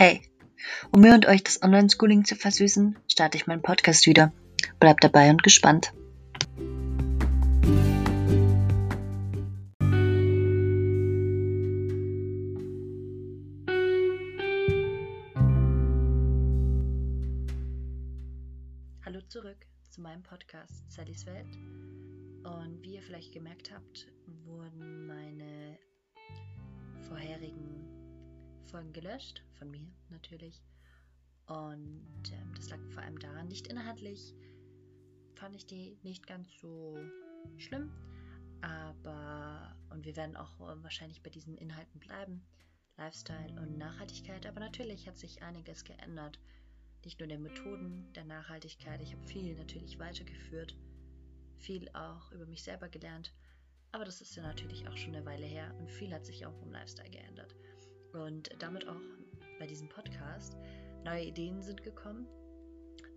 Hey, um mir und euch das Online-Schooling zu versüßen, starte ich meinen Podcast wieder. Bleibt dabei und gespannt. Hallo zurück zu meinem Podcast Sallys Welt. Und wie ihr vielleicht gemerkt habt, wurden meine vorherigen Folgen gelöscht, von mir natürlich. Und ähm, das lag vor allem daran, nicht inhaltlich fand ich die nicht ganz so schlimm, aber und wir werden auch äh, wahrscheinlich bei diesen Inhalten bleiben, Lifestyle und Nachhaltigkeit, aber natürlich hat sich einiges geändert. Nicht nur der Methoden der Nachhaltigkeit, ich habe viel natürlich weitergeführt, viel auch über mich selber gelernt, aber das ist ja natürlich auch schon eine Weile her und viel hat sich auch im Lifestyle geändert. Und damit auch bei diesem Podcast neue Ideen sind gekommen.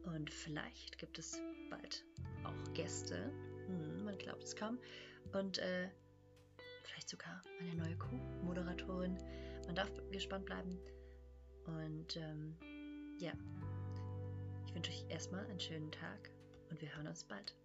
Und vielleicht gibt es bald auch Gäste. Hm, man glaubt es kaum. Und äh, vielleicht sogar eine neue Co-Moderatorin. Man darf gespannt bleiben. Und ähm, ja, ich wünsche euch erstmal einen schönen Tag und wir hören uns bald.